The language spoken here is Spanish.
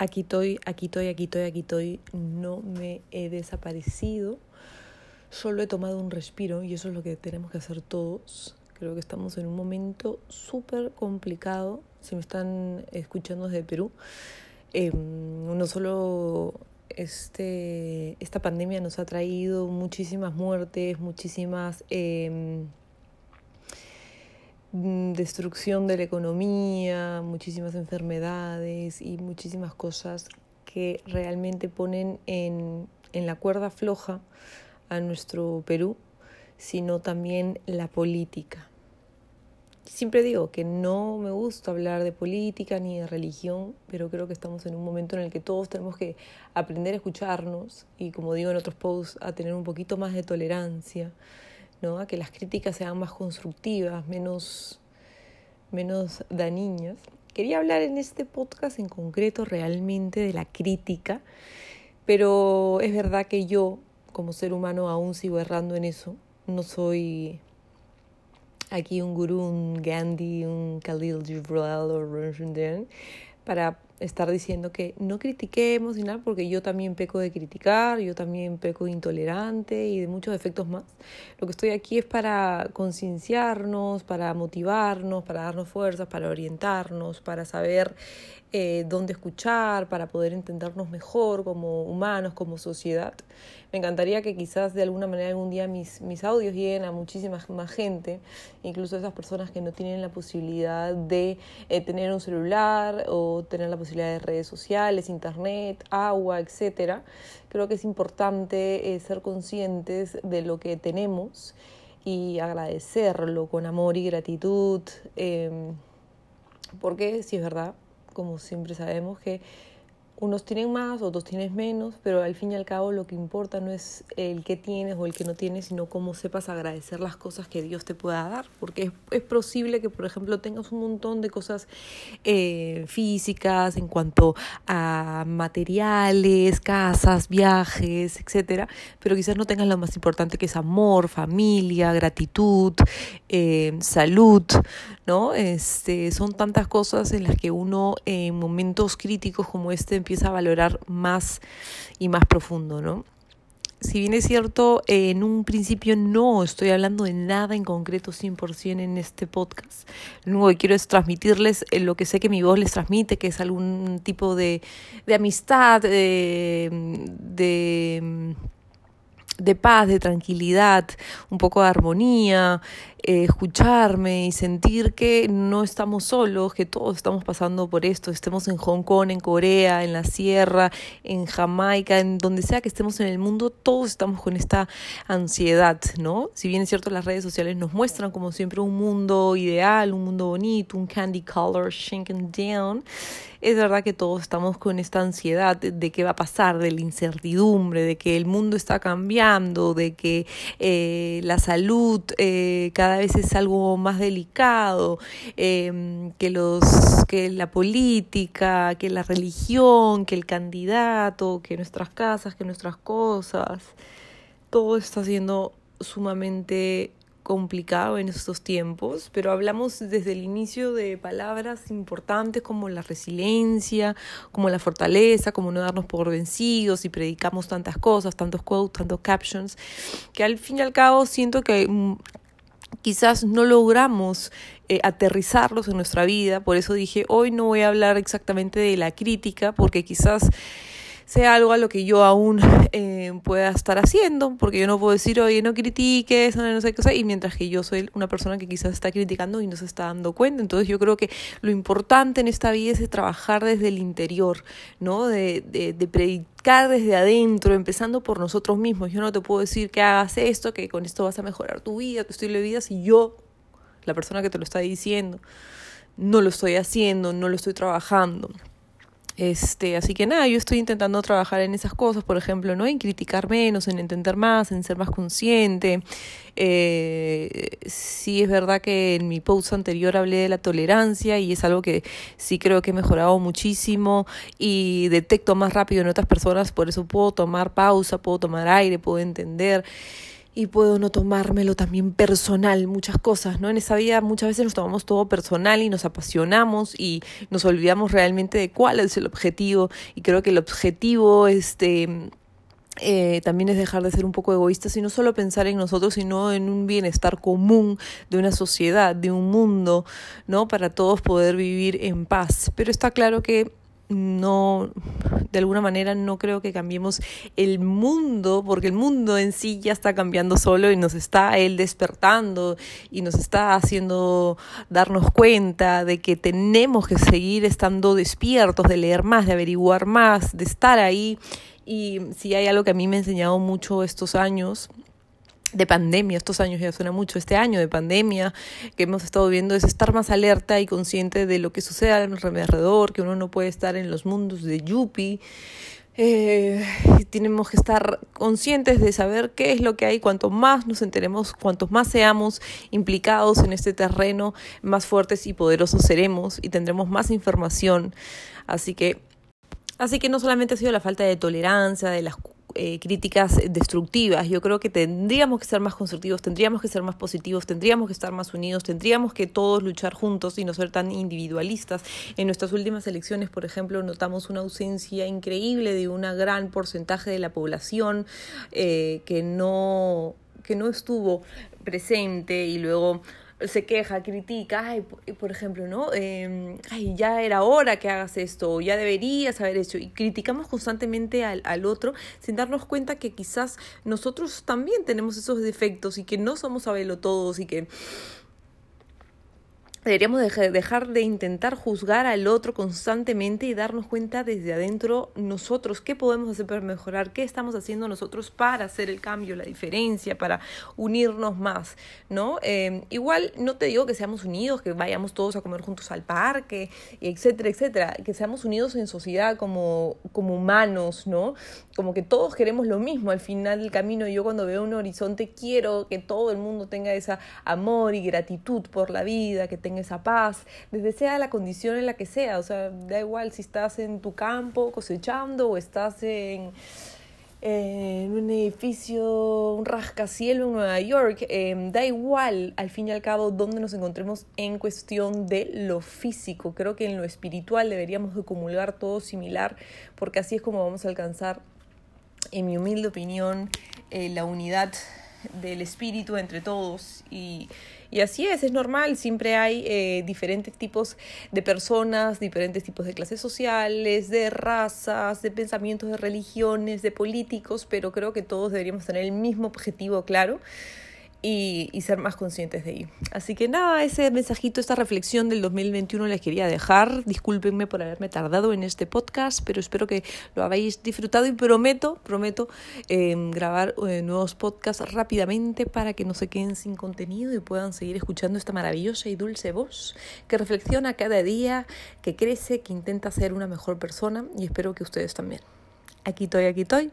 Aquí estoy, aquí estoy, aquí estoy, aquí estoy. No me he desaparecido. Solo he tomado un respiro y eso es lo que tenemos que hacer todos. Creo que estamos en un momento súper complicado. Si me están escuchando desde Perú, eh, no solo este, esta pandemia nos ha traído muchísimas muertes, muchísimas... Mm, destrucción de la economía, muchísimas enfermedades y muchísimas cosas que realmente ponen en, en la cuerda floja a nuestro Perú, sino también la política. Siempre digo que no me gusta hablar de política ni de religión, pero creo que estamos en un momento en el que todos tenemos que aprender a escucharnos y, como digo en otros posts, a tener un poquito más de tolerancia ¿no? a que las críticas sean más constructivas, menos, menos dañinas. Quería hablar en este podcast en concreto realmente de la crítica, pero es verdad que yo, como ser humano, aún sigo errando en eso. No soy aquí un gurú, un Gandhi, un Khalil Gibral o para estar diciendo que no critiquemos y nada, porque yo también peco de criticar, yo también peco de intolerante y de muchos defectos más. Lo que estoy aquí es para concienciarnos, para motivarnos, para darnos fuerzas, para orientarnos, para saber eh, dónde escuchar, para poder entendernos mejor como humanos, como sociedad. Me encantaría que quizás de alguna manera algún día mis, mis audios lleguen a muchísima más gente, incluso esas personas que no tienen la posibilidad de eh, tener un celular o tener la posibilidad de redes sociales, internet, agua, etcétera. Creo que es importante eh, ser conscientes de lo que tenemos y agradecerlo con amor y gratitud, em, porque si es verdad, como siempre sabemos que unos tienen más, otros tienen menos, pero al fin y al cabo lo que importa no es el que tienes o el que no tienes, sino cómo sepas agradecer las cosas que Dios te pueda dar. Porque es, es posible que, por ejemplo, tengas un montón de cosas eh, físicas en cuanto a materiales, casas, viajes, etcétera, pero quizás no tengas lo más importante que es amor, familia, gratitud, eh, salud, ¿no? Este, son tantas cosas en las que uno en momentos críticos como este empieza a valorar más y más profundo, ¿no? Si bien es cierto, en un principio no estoy hablando de nada en concreto 100% en este podcast. Lo único que quiero es transmitirles eh, lo que sé que mi voz les transmite, que es algún tipo de, de amistad, de, de de paz, de tranquilidad, un poco de armonía, eh, escucharme y sentir que no estamos solos, que todos estamos pasando por esto, estemos en Hong Kong, en Corea, en la sierra, en Jamaica, en donde sea que estemos en el mundo, todos estamos con esta ansiedad, ¿no? Si bien es cierto, las redes sociales nos muestran como siempre un mundo ideal, un mundo bonito, un candy color shaken down, es verdad que todos estamos con esta ansiedad de qué va a pasar, de la incertidumbre, de que el mundo está cambiando, de que eh, la salud eh, cada vez es algo más delicado, em, que, los, que la política, que la religión, que el candidato, que nuestras casas, que nuestras cosas, todo está siendo sumamente complicado en estos tiempos, pero hablamos desde el inicio de palabras importantes como la resiliencia, como la fortaleza, como no darnos por vencidos y predicamos tantas cosas, tantos quotes, tantos captions, que al fin y al cabo siento que mm, quizás no logramos eh, aterrizarlos en nuestra vida, por eso dije, hoy no voy a hablar exactamente de la crítica, porque quizás sea algo a lo que yo aún eh, pueda estar haciendo, porque yo no puedo decir, oye, no critiques, no, sé qué cosa, y mientras que yo soy una persona que quizás está criticando y no se está dando cuenta. Entonces yo creo que lo importante en esta vida es trabajar desde el interior, ¿no? De, de, de predicar desde adentro, empezando por nosotros mismos. Yo no te puedo decir que hagas esto, que con esto vas a mejorar tu vida, tu estilo de vida, si yo, la persona que te lo está diciendo, no lo estoy haciendo, no lo estoy trabajando. Este, así que nada, yo estoy intentando trabajar en esas cosas, por ejemplo, ¿no? En criticar menos, en entender más, en ser más consciente. Eh, sí es verdad que en mi post anterior hablé de la tolerancia y es algo que sí creo que he mejorado muchísimo y detecto más rápido en otras personas, por eso puedo tomar pausa, puedo tomar aire, puedo entender. Y puedo no tomármelo también personal, muchas cosas, ¿no? En esa vida muchas veces nos tomamos todo personal y nos apasionamos y nos olvidamos realmente de cuál es el objetivo y creo que el objetivo este eh, también es dejar de ser un poco egoístas y no solo pensar en nosotros, sino en un bienestar común de una sociedad, de un mundo, ¿no? Para todos poder vivir en paz. Pero está claro que no, de alguna manera no creo que cambiemos el mundo, porque el mundo en sí ya está cambiando solo y nos está él despertando y nos está haciendo darnos cuenta de que tenemos que seguir estando despiertos, de leer más, de averiguar más, de estar ahí. Y si hay algo que a mí me ha enseñado mucho estos años, de pandemia, estos años ya suena mucho, este año de pandemia que hemos estado viendo es estar más alerta y consciente de lo que sucede a nuestro alrededor, que uno no puede estar en los mundos de Yuppie. Eh, tenemos que estar conscientes de saber qué es lo que hay, cuanto más nos enteremos, cuanto más seamos implicados en este terreno, más fuertes y poderosos seremos y tendremos más información. Así que, así que no solamente ha sido la falta de tolerancia, de las eh, críticas destructivas. Yo creo que tendríamos que ser más constructivos, tendríamos que ser más positivos, tendríamos que estar más unidos, tendríamos que todos luchar juntos y no ser tan individualistas. En nuestras últimas elecciones, por ejemplo, notamos una ausencia increíble de un gran porcentaje de la población eh, que no que no estuvo presente y luego se queja, critica, ay, por ejemplo, ¿no? Eh, ay, ya era hora que hagas esto, ya deberías haber hecho. Y criticamos constantemente al, al otro sin darnos cuenta que quizás nosotros también tenemos esos defectos y que no somos todos y que Deberíamos dejar de intentar juzgar al otro constantemente y darnos cuenta desde adentro nosotros qué podemos hacer para mejorar, qué estamos haciendo nosotros para hacer el cambio, la diferencia, para unirnos más, ¿no? Eh, igual no te digo que seamos unidos, que vayamos todos a comer juntos al parque, etcétera, etcétera, que seamos unidos en sociedad como, como humanos, ¿no? Como que todos queremos lo mismo al final del camino. Yo cuando veo un horizonte quiero que todo el mundo tenga ese amor y gratitud por la vida, que tenga esa paz, desde sea la condición en la que sea, o sea, da igual si estás en tu campo cosechando o estás en, en un edificio, un rascacielo en Nueva York, em, da igual al fin y al cabo dónde nos encontremos en cuestión de lo físico. Creo que en lo espiritual deberíamos de comulgar todo similar, porque así es como vamos a alcanzar, en mi humilde opinión, eh, la unidad del espíritu entre todos y y así es, es normal, siempre hay eh, diferentes tipos de personas, diferentes tipos de clases sociales, de razas, de pensamientos, de religiones, de políticos, pero creo que todos deberíamos tener el mismo objetivo claro y, ser más conscientes de ello. Así que nada, ese mensajito, esta reflexión del 2021 les quería dejar. Discúlpenme por haberme tardado en este podcast, pero espero que lo habéis disfrutado y prometo, prometo eh, grabar eh, nuevos podcasts rápidamente para que no se queden sin contenido y puedan seguir escuchando esta maravillosa y dulce voz que reflexiona cada día, que crece, que intenta ser una mejor persona y espero que ustedes también. Aquí estoy, aquí estoy.